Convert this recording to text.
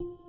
you